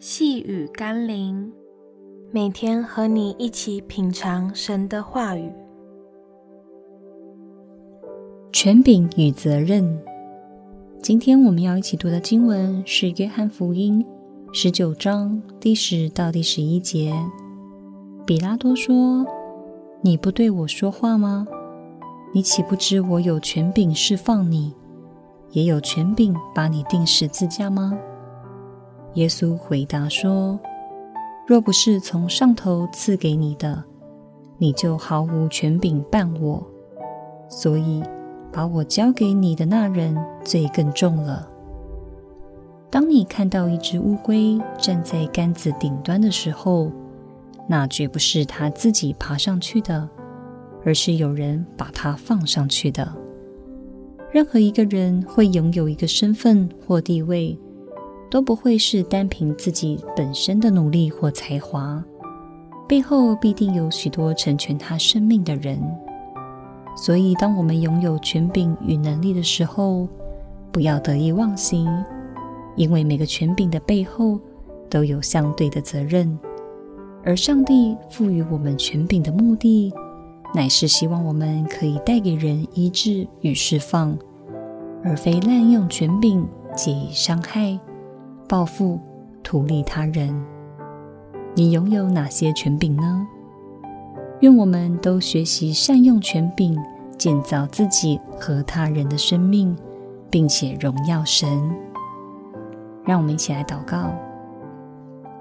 细雨甘霖，每天和你一起品尝神的话语。权柄与责任。今天我们要一起读的经文是《约翰福音》十九章第十到第十一节。彼拉多说：“你不对我说话吗？你岂不知我有权柄释放你，也有权柄把你钉十字架吗？”耶稣回答说：“若不是从上头赐给你的，你就毫无权柄办我。所以，把我交给你的那人罪更重了。当你看到一只乌龟站在杆子顶端的时候，那绝不是它自己爬上去的，而是有人把它放上去的。任何一个人会拥有一个身份或地位。”都不会是单凭自己本身的努力或才华，背后必定有许多成全他生命的人。所以，当我们拥有权柄与能力的时候，不要得意忘形，因为每个权柄的背后都有相对的责任。而上帝赋予我们权柄的目的，乃是希望我们可以带给人医治与释放，而非滥用权柄，借以伤害。报复、图利他人，你拥有哪些权柄呢？愿我们都学习善用权柄，建造自己和他人的生命，并且荣耀神。让我们一起来祷告：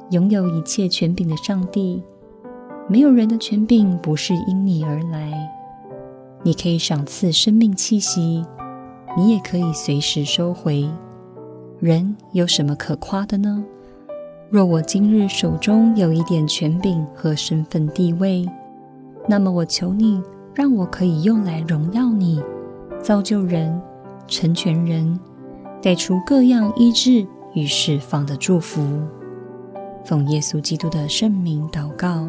拥有一切权柄的上帝，没有人的权柄不是因你而来。你可以赏赐生命气息，你也可以随时收回。人有什么可夸的呢？若我今日手中有一点权柄和身份地位，那么我求你，让我可以用来荣耀你，造就人，成全人，带出各样医治与释放的祝福。奉耶稣基督的圣名祷告，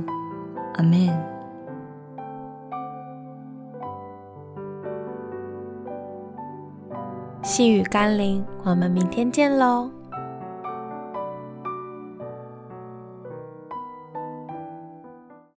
阿门。细雨甘霖，我们明天见喽。